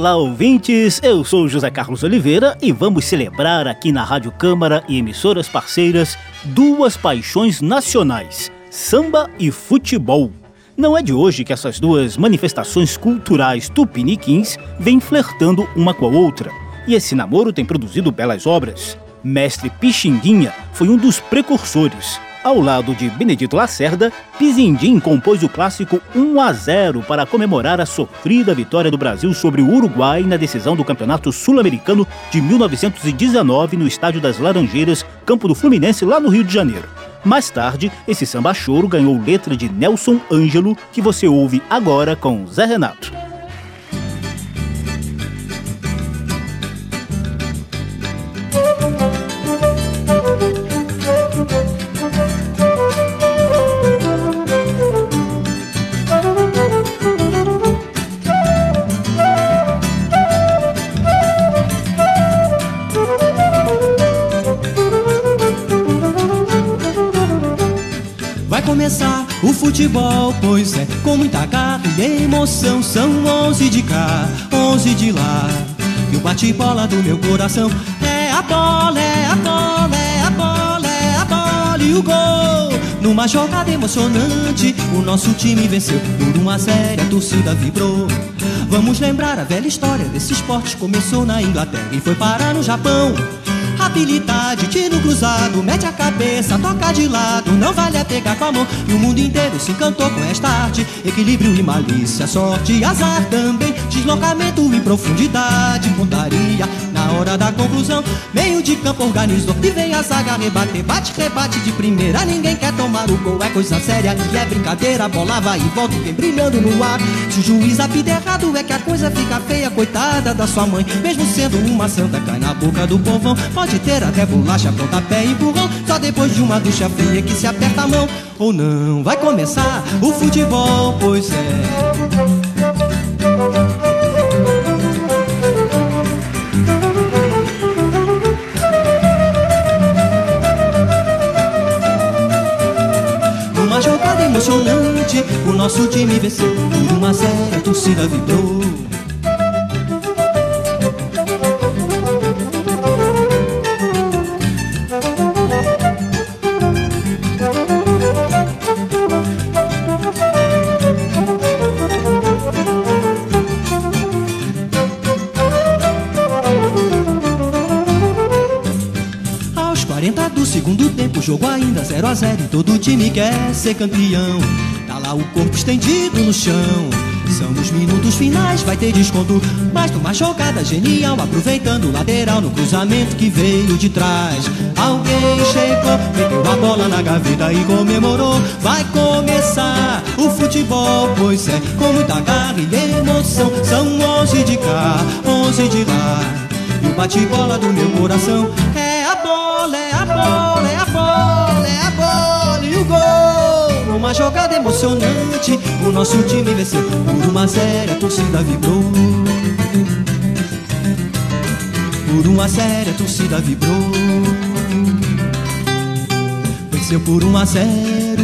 Olá, ouvintes! Eu sou José Carlos Oliveira e vamos celebrar aqui na Rádio Câmara e emissoras parceiras duas paixões nacionais: samba e futebol. Não é de hoje que essas duas manifestações culturais tupiniquins vêm flertando uma com a outra, e esse namoro tem produzido belas obras. Mestre Pixinguinha foi um dos precursores. Ao lado de Benedito Lacerda, Pizindim compôs o clássico 1 a 0 para comemorar a sofrida vitória do Brasil sobre o Uruguai na decisão do Campeonato Sul-Americano de 1919 no Estádio das Laranjeiras, campo do Fluminense, lá no Rio de Janeiro. Mais tarde, esse samba choro ganhou letra de Nelson Ângelo, que você ouve agora com Zé Renato. Futebol, pois é, com muita garra e emoção São onze de cá, onze de lá. E o bate-bola do meu coração É a bola, é a bola, é a bola, é a bola E o gol, numa jogada emocionante O nosso time venceu por uma série, a torcida vibrou. Vamos lembrar a velha história desse esporte Começou na Inglaterra e foi parar no Japão Habilidade, tiro cruzado, mete a cabeça, toca de lado, não vale a pegar com a mão. E o mundo inteiro se encantou com esta arte. Equilíbrio e malícia, sorte e azar também. Deslocamento e profundidade, pontaria na hora da conclusão. Meio de campo organizou e vem a zaga rebater. Bate, rebate de primeira, ninguém quer tomar o gol. É coisa séria e é brincadeira. A bola vai e volta, vem brilhando no ar. Se o juiz apita errado, é que a coisa fica feia. Coitada da sua mãe, mesmo sendo uma santa, cai na boca do povão. Pode ter até bolacha, pontapé e empurrão. Só depois de uma ducha fria que se aperta a mão. Ou não, vai começar o futebol, pois é. Nosso time venceu por uma série, a torcida vibrou. Aos 40 do segundo tempo, jogo ainda 0 a 0 e todo time quer ser campeão. Tá o corpo estendido no chão. São os minutos finais, vai ter desconto. Mas numa jogada genial, aproveitando o lateral no cruzamento que veio de trás. Alguém chegou, meteu a bola na gaveta e comemorou. Vai começar o futebol, pois é, com muita garra e emoção. São onze de cá, onze de lá. E o bate-bola do meu coração é a bola, é a bola, Uma jogada emocionante, o nosso time venceu por uma série, a torcida vibrou. Por uma série, a torcida vibrou. Venceu por um a zero.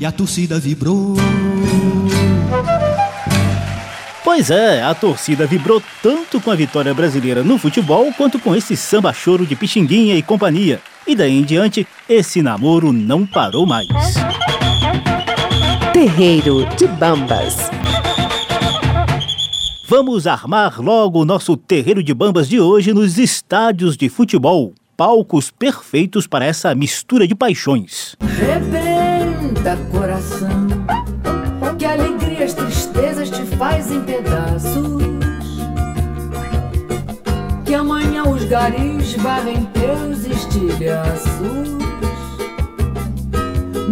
E a torcida vibrou. Pois é, a torcida vibrou tanto com a vitória brasileira no futebol quanto com esse samba choro de Pixinguinha e companhia. E daí em diante, esse namoro não parou mais. Terreiro de Bambas. Vamos armar logo o nosso terreiro de bambas de hoje nos estádios de futebol. Palcos perfeitos para essa mistura de paixões. Rebenta coração, que alegrias, tristezas te faz em pedaços. Garis varrem teus estilhaços.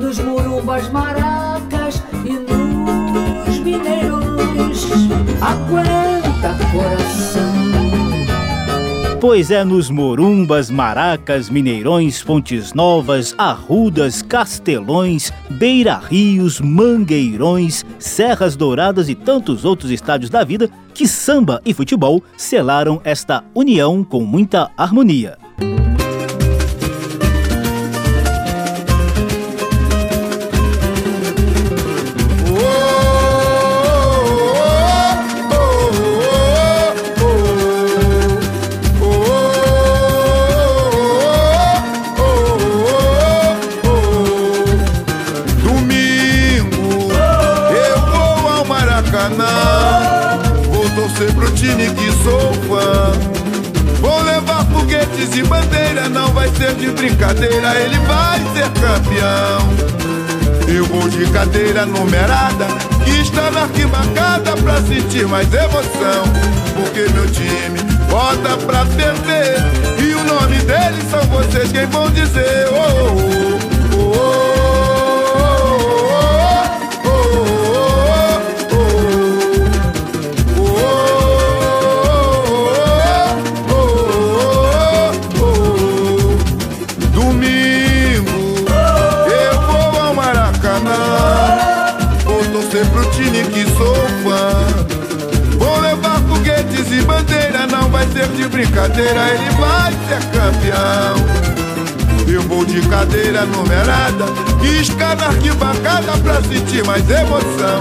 Nos murumbas maracas e nos mineiros. Aguenta coração. Pois é nos Morumbas, Maracas, Mineirões, Pontes Novas, Arrudas, Castelões, Beira-Rios, Mangueirões, Serras Douradas e tantos outros estádios da vida que samba e futebol selaram esta união com muita harmonia. Numerada, que está na arquibancada pra sentir mais emoção. Porque meu time bota pra perder, e o nome dele são vocês quem vão dizer. Oh, oh, de brincadeira, ele vai ser campeão. Eu vou de cadeira numerada, isca na arquibancada pra sentir mais emoção.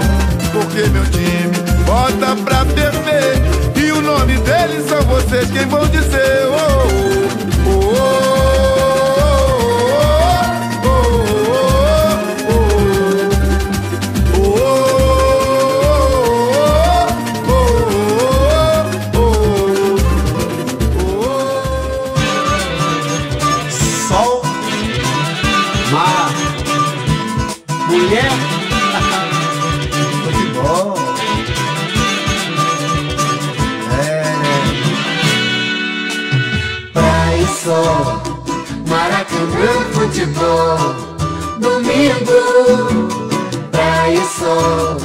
Porque meu time bota pra perder, e o nome dele são vocês quem vão dizer. Oh, futebol. Domingo, praia e sol.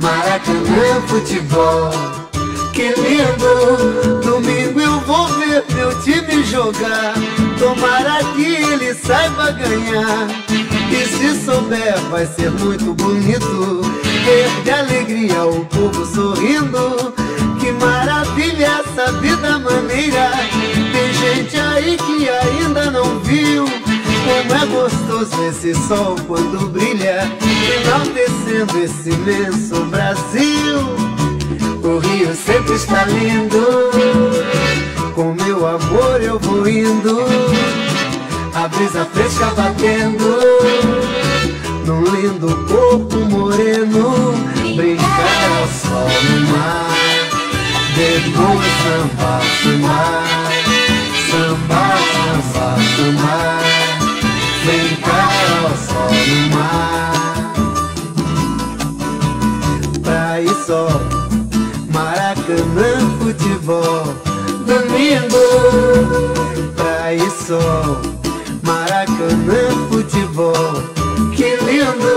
Maracanã, futebol. Que lindo! Domingo eu vou ver meu time jogar. Tomara que ele saiba ganhar. E se souber, vai ser muito bonito. Ver de alegria o povo sorrindo. Que maravilha essa vida maneira. Gente aí que ainda não viu como é gostoso esse sol quando brilha, enaltecendo esse imenso Brasil. O rio sempre está lindo, com meu amor eu vou indo. A brisa fresca batendo, num lindo corpo moreno. Brincar ao sol no mar, depois samba, samba, samba, samba, samba brincar ao sol no mar. Praia e sol, Maracanã, futebol. Domingo, praia e sol, Maracanã, futebol. Que lindo!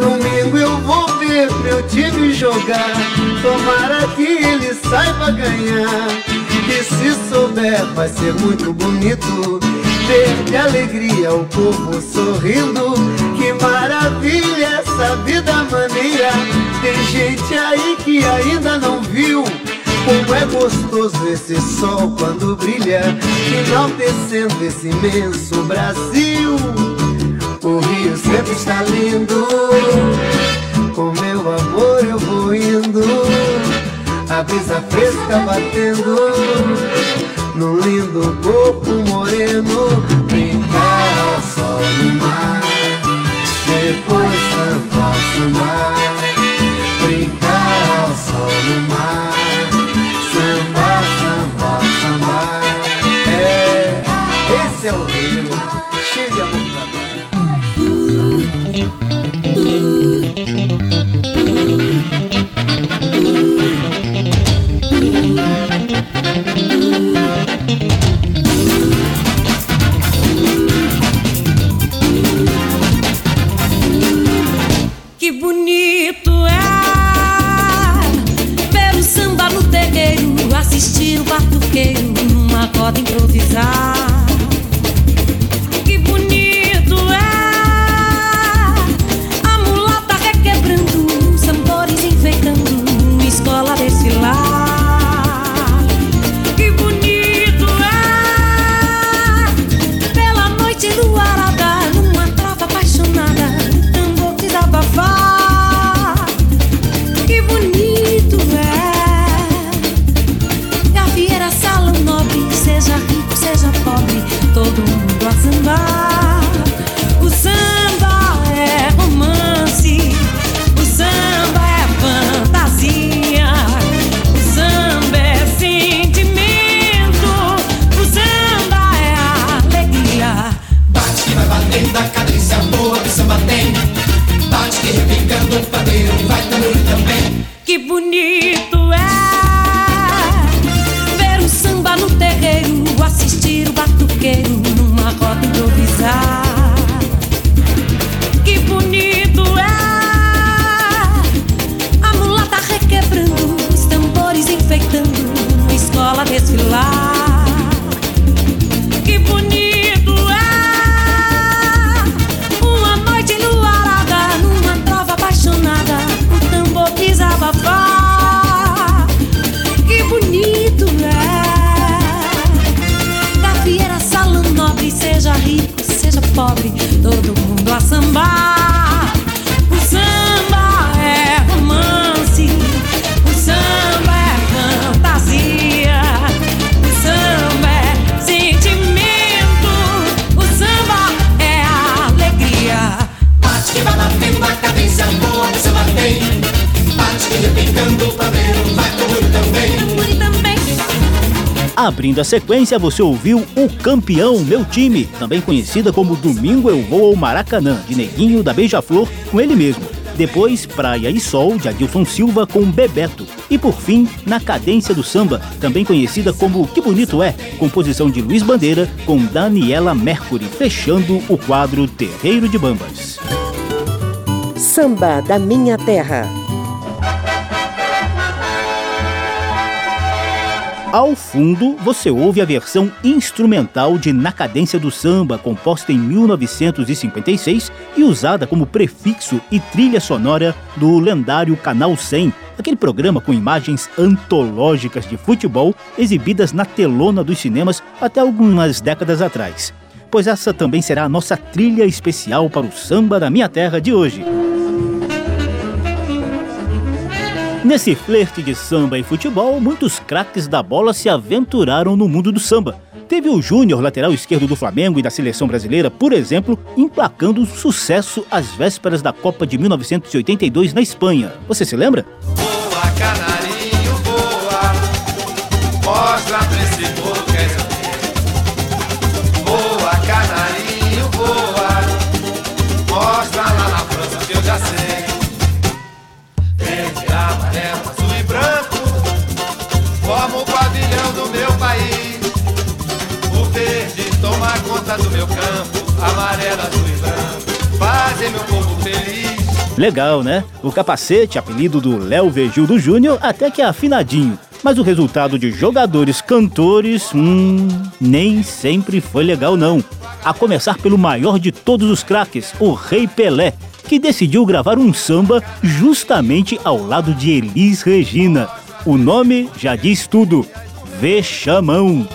Domingo eu vou ver meu time jogar. Tomara que ele saiba ganhar. E se souber, vai ser muito bonito ver de alegria o povo sorrindo. Que maravilha essa vida maneira. Tem gente aí que ainda não viu. Como é gostoso esse sol quando brilha, enaltecendo esse imenso Brasil. O rio sempre está lindo, com a brisa fresca batendo num lindo corpo moreno, brincar ao sol no mar, depois cantar sambar, brincar ao sol no mar, cadência boa que o samba tem. Bate que repicando o pandeiro, vai tambor também. Que bonito é ver o samba no terreiro, assistir o batuqueiro numa roda improvisada. Abrindo a sequência, você ouviu O Campeão, Meu Time, também conhecida como Domingo Eu Vou ao Maracanã, de Neguinho da Beija-Flor, com ele mesmo. Depois, Praia e Sol, de Adilson Silva com Bebeto. E por fim, Na Cadência do Samba, também conhecida como Que Bonito É, composição de Luiz Bandeira com Daniela Mercury, fechando o quadro Terreiro de Bambas. Samba da Minha Terra Ao fundo, você ouve a versão instrumental de Na Cadência do Samba, composta em 1956 e usada como prefixo e trilha sonora do lendário Canal 100, aquele programa com imagens antológicas de futebol exibidas na telona dos cinemas até algumas décadas atrás. Pois essa também será a nossa trilha especial para o samba da minha terra de hoje. Nesse flerte de samba e futebol, muitos craques da bola se aventuraram no mundo do samba. Teve o Júnior, lateral esquerdo do Flamengo e da seleção brasileira, por exemplo, emplacando sucesso às vésperas da Copa de 1982 na Espanha. Você se lembra? Boa, do meu campo, amarela, azul e branco, fazem meu povo feliz. Legal, né? O capacete, apelido do Léo Vegildo Júnior, até que é afinadinho. Mas o resultado de jogadores cantores, hum, nem sempre foi legal não. A começar pelo maior de todos os craques, o Rei Pelé, que decidiu gravar um samba justamente ao lado de Elis Regina. O nome já diz tudo: Vexamão.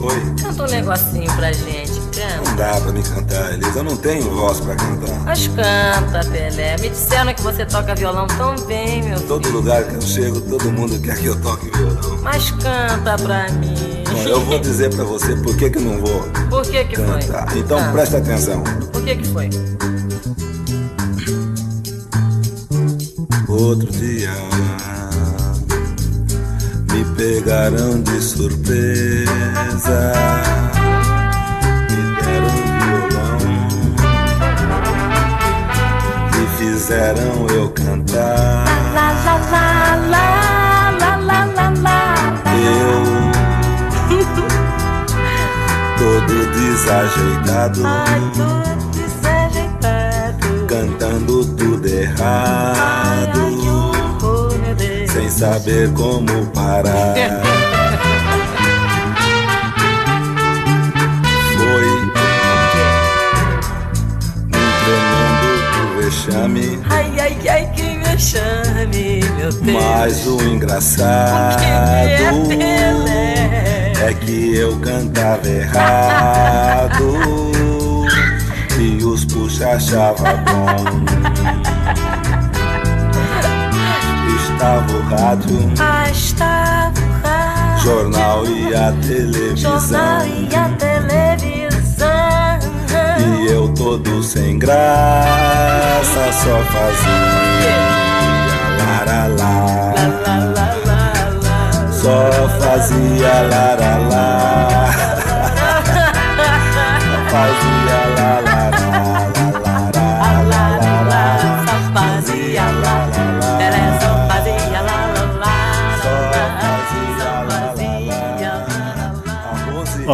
Oi. Canta um negocinho pra gente, canta. Não dá pra me cantar, Elisa. Eu não tenho voz pra cantar. Mas canta, Pelé. Me disseram que você toca violão tão bem, meu Todo filho. lugar que eu chego, todo mundo quer que eu toque violão. Mas canta pra mim. Bom, eu vou dizer pra você por que que não vou Por que que cantar. foi? Então ah. presta atenção. Por que que foi? Outro dia me pegaram de surpresa. Me deram violão e fizeram eu cantar. Eu todo desajeitado. Ai, todo desajeitado. Cantando tudo errado. Sem saber como parar. Foi um tremendo vexame. Ai, ai, ai, que vexame, meu Deus. Mas o engraçado é que eu cantava errado e os puxa achava bom estava o rádio. Ah, estava o rádio. Jornal e a televisão. Jornal e a televisão. E eu todo sem graça só fazia laralá. Só fazia laralá. fazia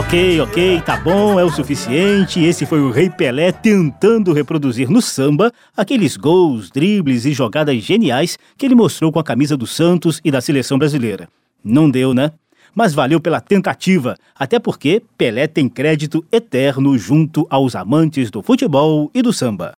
Ok, ok, tá bom, é o suficiente. Esse foi o Rei Pelé tentando reproduzir no samba aqueles gols, dribles e jogadas geniais que ele mostrou com a camisa do Santos e da seleção brasileira. Não deu, né? Mas valeu pela tentativa, até porque Pelé tem crédito eterno junto aos amantes do futebol e do samba.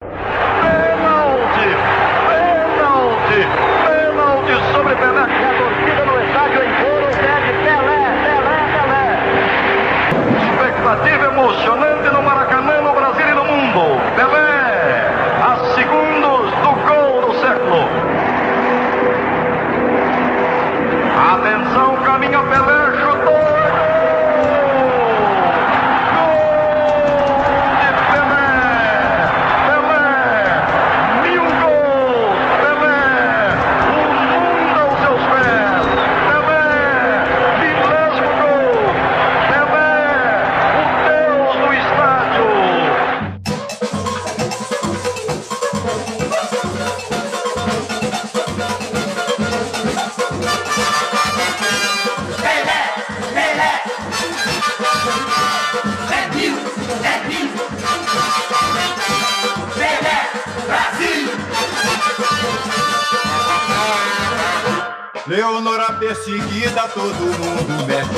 Perseguida, todo mundo mete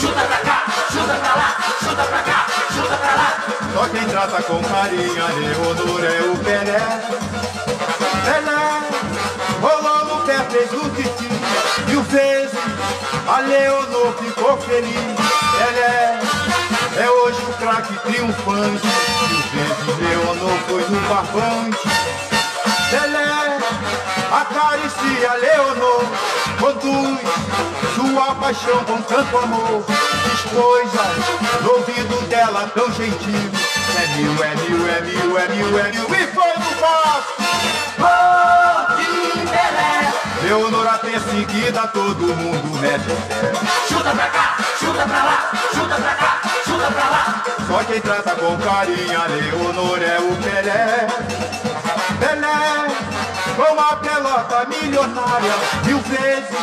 Chuta pra cá, chuta pra lá, chuta pra cá, chuta pra lá. Só quem trata com carinho a Leonor é o Pelé. Pelé, rolou no pé, fez o titi. Mil vezes a Leonor ficou feliz. Pelé é hoje o craque triunfante. Mil vezes Leonor foi no barbante. Pelé acaricia Leonor, conduz sua paixão com tanto amor, diz coisas no ouvido dela tão gentil. É mil, é mil, é mil, é mil, é mil, e foi no passo. Oh. Leonora perseguida, todo mundo mete o pé. Chuta pra cá, chuta pra lá, chuta pra cá, chuta pra lá. Só quem trata com carinho Leonor é o Pelé. Pelé, com a pelota milionária, mil vezes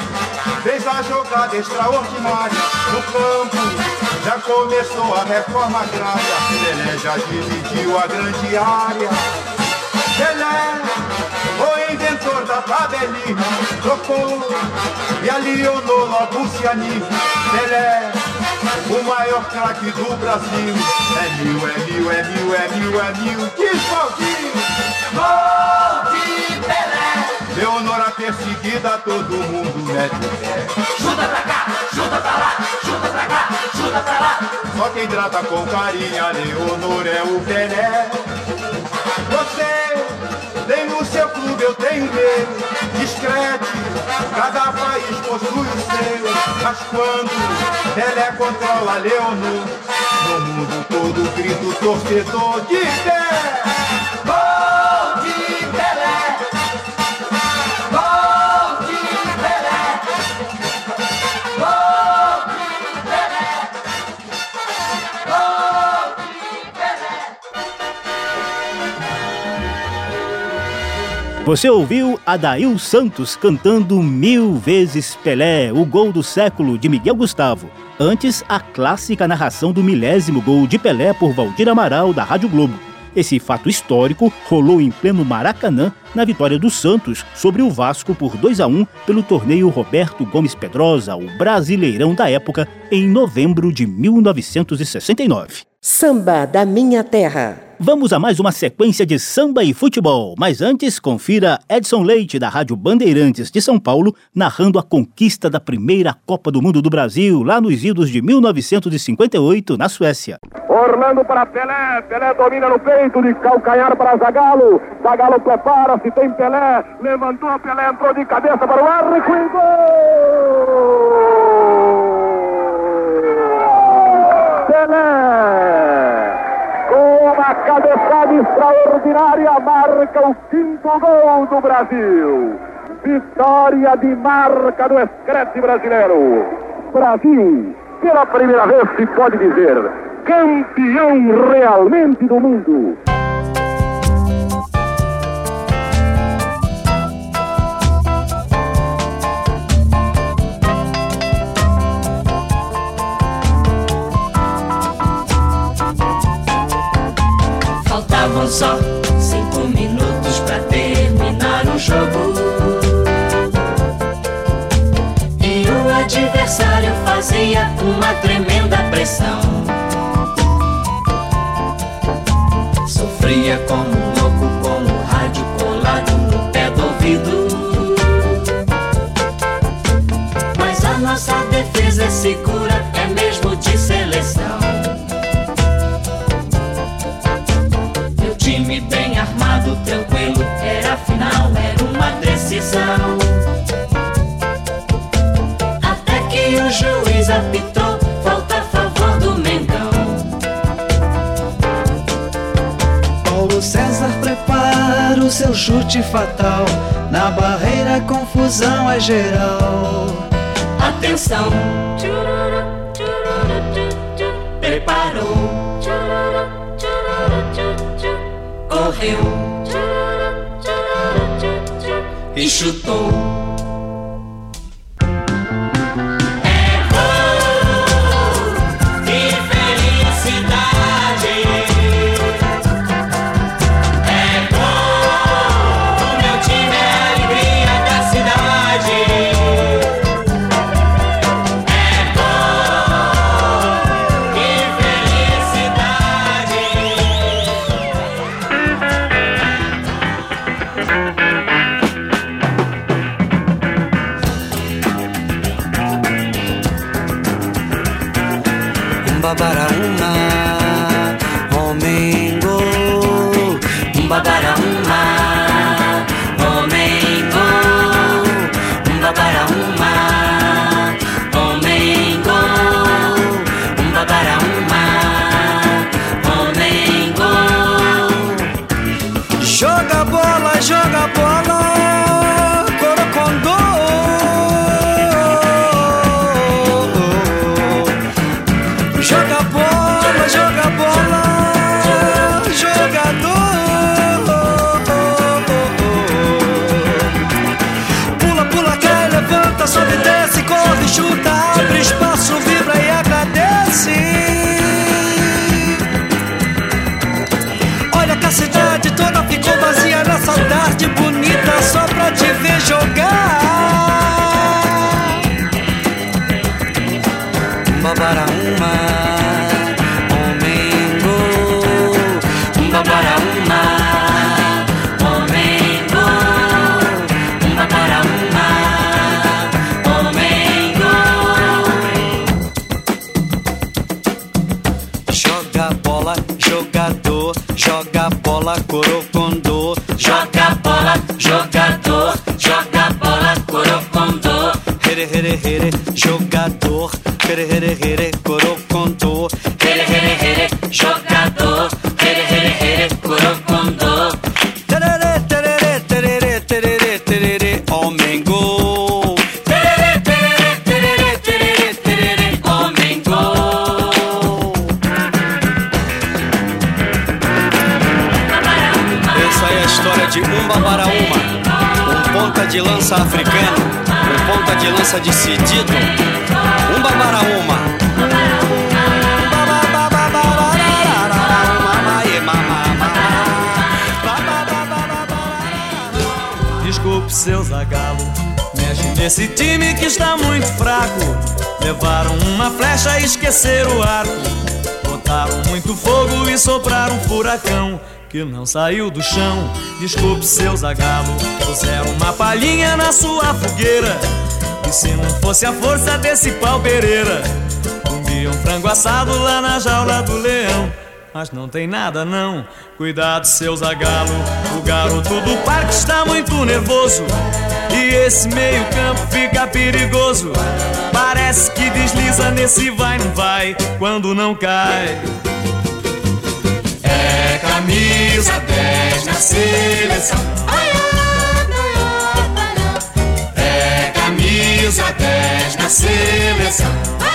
fez a jogada extraordinária. No campo já começou a reforma agrária. Pelé já dividiu a grande área. Pelé, o inventor da tabelinha, trocou e a Leonor logo se anima. Pelé, o maior craque do Brasil. É mil, é mil, é mil, é mil, é mil. Diz Valdir! Gol de Pelé. Leonora perseguida, todo mundo mete o pé. Chuta pra cá, chuta pra lá, chuta pra cá, chuta pra lá. Só quem trata com carinho a Leonor é o Pelé. Você eu tenho meu. Discrete, cada país possui o seu. Mas quando Pelé controla Leonor, no mundo todo grita o torcedor de pé. Você ouviu Adail Santos cantando Mil Vezes Pelé, o gol do século de Miguel Gustavo. Antes, a clássica narração do milésimo gol de Pelé por Valdir Amaral, da Rádio Globo. Esse fato histórico rolou em pleno Maracanã na vitória do Santos sobre o Vasco por 2 a 1 pelo torneio Roberto Gomes Pedrosa, o Brasileirão da época, em novembro de 1969. Samba da Minha Terra. Vamos a mais uma sequência de samba e futebol, mas antes confira Edson Leite da Rádio Bandeirantes de São Paulo narrando a conquista da primeira Copa do Mundo do Brasil lá nos idos de 1958 na Suécia. Orlando para Pelé, Pelé domina no peito de calcanhar para Zagalo, Zagalo prepara-se, tem Pelé, levantou Pelé, entrou de cabeça para o arco e gol! Pelé! Uma cabeçada extraordinária, marca o quinto gol do Brasil. Vitória de marca do Escrete brasileiro. Brasil, pela primeira vez se pode dizer, campeão realmente do mundo. Só cinco minutos para terminar o jogo. E o adversário fazia uma tremenda pressão. Sofria como louco com o rádio colado no pé do ouvido. Mas a nossa defesa é segura, tranquilo, era a final, era uma decisão. Até que o juiz apitou, falta a favor do Mengão. Paulo César prepara o seu chute fatal. Na barreira, confusão é geral. Atenção! Preparou. Correu. Chutou. Nesse time que está muito fraco. Levaram uma flecha e esqueceram o arco. Botaram muito fogo e sopraram um furacão que não saiu do chão. Desculpe seu zagalo. Puseram uma palhinha na sua fogueira. E se não fosse a força desse pau Pereira, comiam frango assado lá na jaula do leão mas não tem nada não. Cuidado, seu zagalo. O garoto do parque está muito nervoso. Esse meio-campo fica perigoso. Parece que desliza nesse vai, não vai, quando não cai. É camisa 10 na seleção. É camisa 10 na seleção.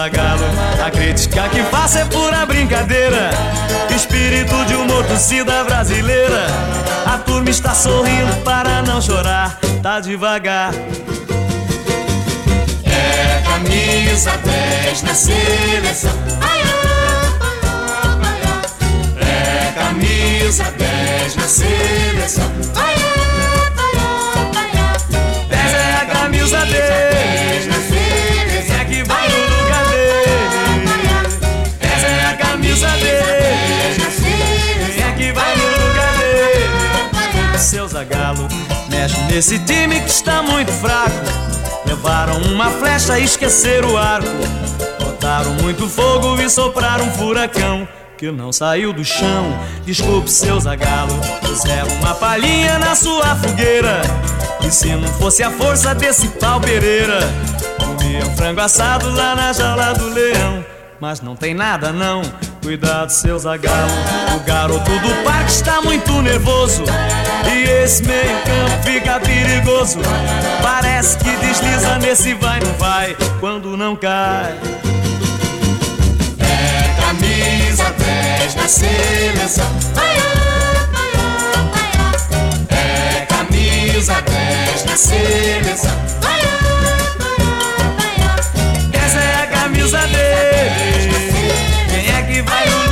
Zagalo. A crítica que faço é pura brincadeira. Espírito de uma torcida brasileira. A turma está sorrindo para não chorar. Tá devagar. É camisa 10 na seleção. Ai. camisa 10 na seleção. Nesse time que está muito fraco. Levaram uma flecha e esqueceram o arco. Botaram muito fogo e sopraram um furacão que não saiu do chão. Desculpe, seu zagalo, puseram uma palhinha na sua fogueira. E se não fosse a força desse pau Pereira, comia um frango assado lá na jaula do leão. Mas não tem nada não, cuidado, seu zagalo. O garoto do parque está muito nervoso. E esse meio campo fica perigoso. Parece que desliza nesse vai, não vai, quando não cai camisa 10 na seleção. É camisa 10 na seleção. Essa é a camisa dele. Quem é que vai dele?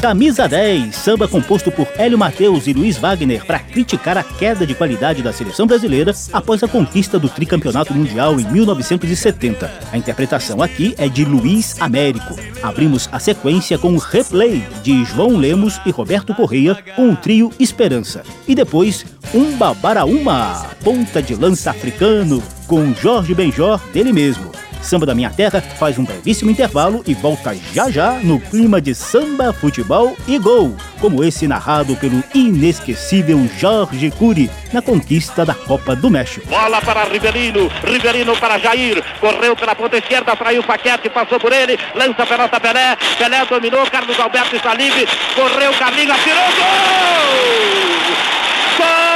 Camisa 10, samba composto por Hélio Mateus e Luiz Wagner para criticar a queda de qualidade da seleção brasileira após a conquista do tricampeonato mundial em 1970. A interpretação aqui é de Luiz Américo. Abrimos a sequência com o replay de João Lemos e Roberto Correia com o trio Esperança. E depois, um Babaraúma, ponta de lança africano, com Jorge Benjor dele mesmo. Samba da Minha Terra faz um brevíssimo intervalo e volta já já no clima de samba, futebol e gol, como esse narrado pelo inesquecível Jorge Cury na conquista da Copa do México. Bola para Riverino, Riverino para Jair, correu pela ponta esquerda, traiu o Paquete, passou por ele, lança a pelota Pelé, Pelé dominou, Carlos Alberto está livre, correu, Carlinhos, atirou, gol! Gol!